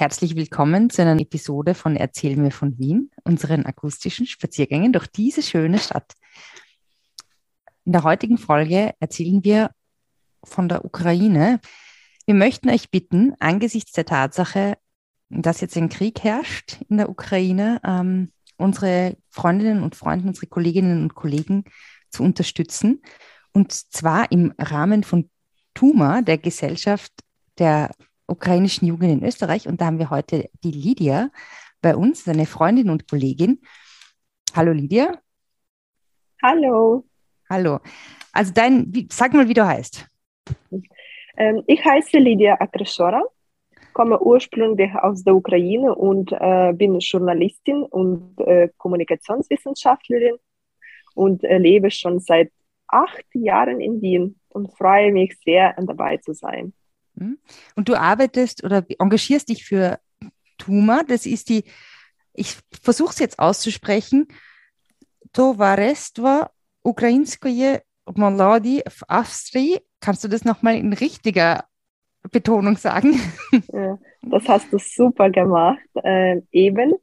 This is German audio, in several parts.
Herzlich willkommen zu einer Episode von Erzähl mir von Wien, unseren akustischen Spaziergängen durch diese schöne Stadt. In der heutigen Folge erzählen wir von der Ukraine. Wir möchten euch bitten, angesichts der Tatsache, dass jetzt ein Krieg herrscht in der Ukraine, ähm, unsere Freundinnen und Freunde, unsere Kolleginnen und Kollegen zu unterstützen. Und zwar im Rahmen von TUMA, der Gesellschaft der ukrainischen Jugend in Österreich. Und da haben wir heute die Lydia bei uns, seine Freundin und Kollegin. Hallo Lydia. Hallo. Hallo. Also dein, sag mal, wie du heißt. Ähm, ich heiße Lydia Akreshora, komme ursprünglich aus der Ukraine und äh, bin Journalistin und äh, Kommunikationswissenschaftlerin und äh, lebe schon seit acht Jahren in Wien und freue mich sehr, dabei zu sein. Hm? Und du arbeitest oder engagierst dich für Tuma. Das ist die, ich versuche es jetzt auszusprechen, Tovarestva Ukrainskoje Molodi Avstri. Kannst du das nochmal in richtiger Betonung sagen? Ja, das hast du super gemacht. Äh, eben,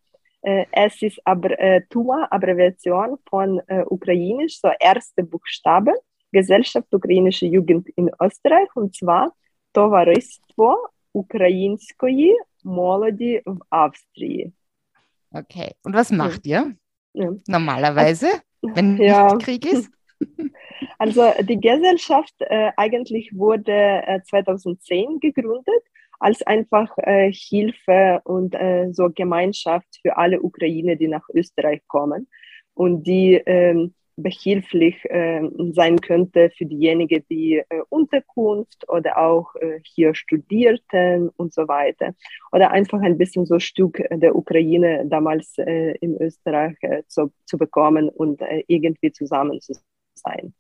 äh, es ist aber, äh, Tuma, Abbreviation von äh, Ukrainisch, so erste Buchstabe, Gesellschaft Ukrainische Jugend in Österreich. Und zwar Товариство Української молоді в Австрії. Okay. Und was macht ihr ja. normalerweise, wenn ja. nicht Krieg ist? Also die Gesellschaft äh, eigentlich wurde äh, 2010 gegründet als einfach äh, Hilfe und äh, so Gemeinschaft für alle Ukraine, die nach Österreich kommen und die ähm, behilflich äh, sein könnte für diejenigen, die äh, Unterkunft oder auch äh, hier studierten und so weiter. Oder einfach ein bisschen so Stück der Ukraine damals äh, in Österreich äh, zu, zu bekommen und äh, irgendwie zusammen zu sein.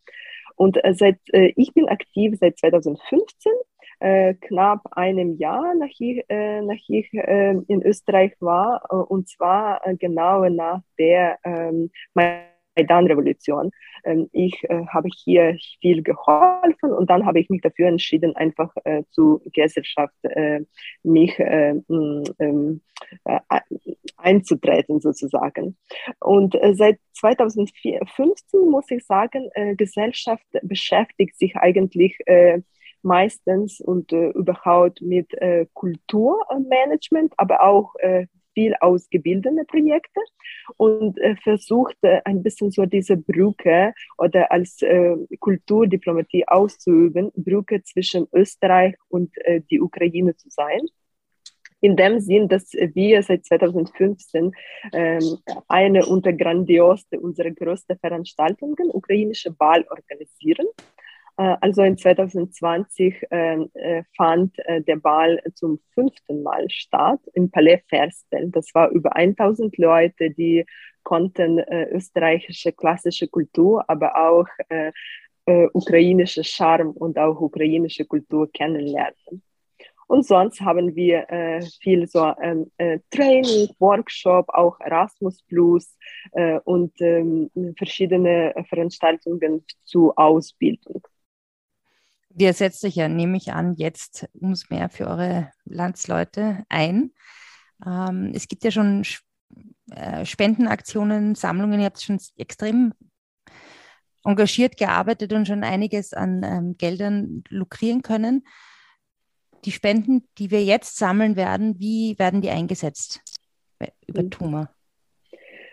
Und seit, ich bin aktiv seit 2015 äh, knapp einem Jahr, nach ich, äh, nach ich äh, in Österreich war, und zwar genau nach der ähm, Maidan-Revolution. Ähm, ich äh, habe hier viel geholfen und dann habe ich mich dafür entschieden, einfach äh, zur Gesellschaft äh, mich äh, ähm, äh, einzutreten sozusagen. Und seit 2015 muss ich sagen, Gesellschaft beschäftigt sich eigentlich meistens und überhaupt mit Kulturmanagement, aber auch viel ausgebildete Projekte und äh, versucht äh, ein bisschen so diese Brücke oder als äh, Kulturdiplomatie auszuüben, Brücke zwischen Österreich und äh, die Ukraine zu sein in dem Sinn, dass wir seit 2015 ähm, eine unter grandiosste unserer größten Veranstaltungen, ukrainische Ball, organisieren. Äh, also in 2020 ähm, äh, fand äh, der Ball zum fünften Mal statt im Palais Ferstel. Das war über 1000 Leute, die konnten österreichische klassische Kultur, aber auch ukrainische Charme und auch ukrainische Kultur kennenlernen. Und sonst haben wir äh, viel so ähm, äh, Training, Workshop, auch Erasmus Plus äh, und ähm, verschiedene Veranstaltungen zur Ausbildung. Ihr setzt euch ja, nehme ich an, jetzt ums mehr für eure Landsleute ein. Ähm, es gibt ja schon äh, Spendenaktionen, Sammlungen. Ihr habt schon extrem engagiert gearbeitet und schon einiges an ähm, Geldern lukrieren können. Die Spenden, die wir jetzt sammeln werden, wie werden die eingesetzt über mhm.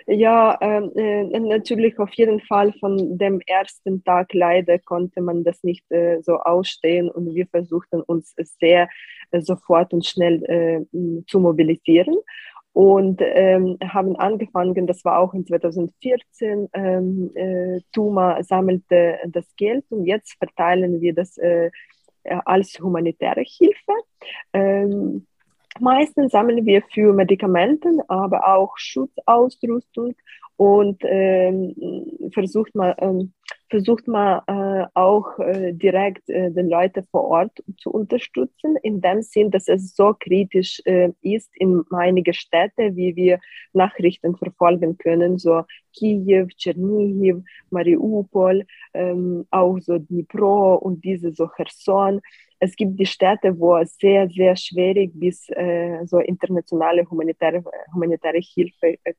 Ja, ähm, äh, natürlich auf jeden Fall von dem ersten Tag leider konnte man das nicht äh, so ausstehen und wir versuchten uns sehr äh, sofort und schnell äh, zu mobilisieren und ähm, haben angefangen, das war auch in 2014, ähm, äh, Tuma sammelte das Geld und jetzt verteilen wir das äh, als humanitäre Hilfe. Ähm, Meistens sammeln wir für Medikamente, aber auch Schutzausrüstung und ähm, versucht man, ähm, versucht man äh, auch äh, direkt äh, den Leuten vor Ort zu unterstützen, in dem Sinn, dass es so kritisch äh, ist in einigen Städten, wie wir Nachrichten verfolgen können, so Kiew, Tschernihiv, Mariupol, ähm, auch so Dnipro und diese so Cherson es gibt die Städte, wo es sehr, sehr schwierig bis äh, so internationale humanitäre, humanitäre Hilfe äh,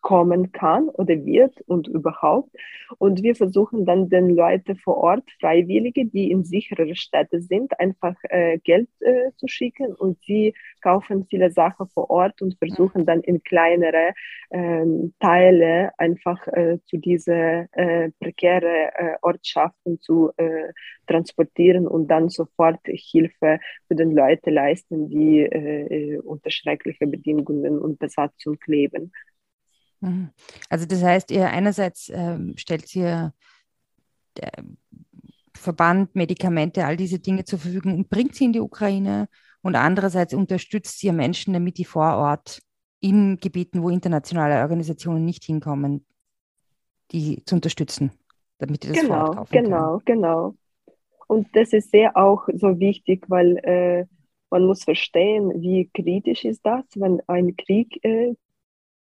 kommen kann oder wird und überhaupt. Und wir versuchen dann den Leuten vor Ort, Freiwillige, die in sicherere Städte sind, einfach äh, Geld äh, zu schicken und sie kaufen viele Sachen vor Ort und versuchen dann in kleinere äh, Teile einfach äh, zu diese äh, prekäre äh, Ortschaften zu äh, transportieren und dann sofort Hilfe für den Leute leisten, die unter schrecklichen Bedingungen und Besatzung leben. Mhm. Also das heißt, ihr einerseits ähm, stellt ihr der Verband, Medikamente, all diese Dinge zur Verfügung und bringt sie in die Ukraine und andererseits unterstützt ihr Menschen, damit die vor Ort in Gebieten, wo internationale Organisationen nicht hinkommen, die zu unterstützen, damit die das genau, vor Ort kaufen Genau, können. genau. Und das ist sehr auch so wichtig, weil äh, man muss verstehen, wie kritisch ist das, wenn ein Krieg äh,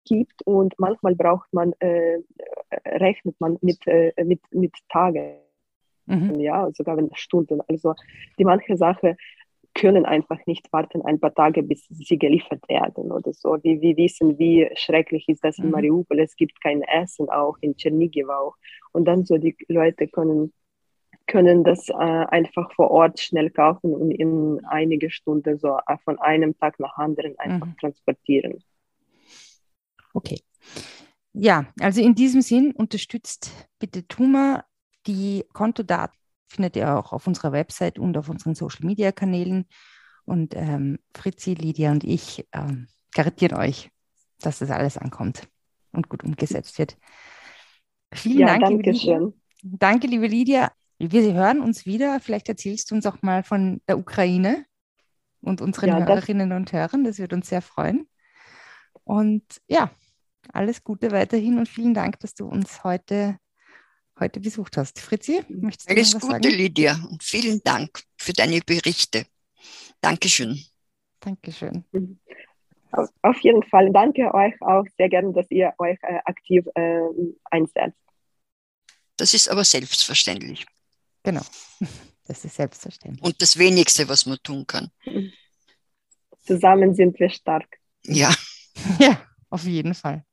gibt und manchmal braucht man, äh, rechnet man mit, äh, mit, mit Tagen, mhm. ja, sogar mit Stunden. Also die manche Sachen können einfach nicht warten ein paar Tage, bis sie geliefert werden oder so. Wir, wir wissen, wie schrecklich ist das in mhm. Mariupol. Es gibt kein Essen auch, in Tschernigiv auch. Und dann so die Leute können können das äh, einfach vor Ort schnell kaufen und in einige Stunden so äh, von einem Tag nach anderen einfach mhm. transportieren. Okay. Ja, also in diesem Sinn unterstützt bitte Tuma. Die Kontodaten findet ihr auch auf unserer Website und auf unseren Social Media Kanälen. Und ähm, Fritzi, Lydia und ich ähm, garantieren euch, dass das alles ankommt und gut umgesetzt wird. Vielen ja, Dank. Danke schön. Danke, liebe Lydia. Wir hören uns wieder. Vielleicht erzählst du uns auch mal von der Ukraine und unseren ja, Hörerinnen und Hörern. Das wird uns sehr freuen. Und ja, alles Gute weiterhin und vielen Dank, dass du uns heute, heute besucht hast. Fritzi, möchtest du Alles Gute, sagen? Lydia, und vielen Dank für deine Berichte. Dankeschön. Dankeschön. Auf jeden Fall. Danke euch auch sehr gerne, dass ihr euch äh, aktiv äh, einsetzt. Das ist aber selbstverständlich. Genau, das ist selbstverständlich. Und das Wenigste, was man tun kann. Zusammen sind wir stark. Ja. Ja, auf jeden Fall.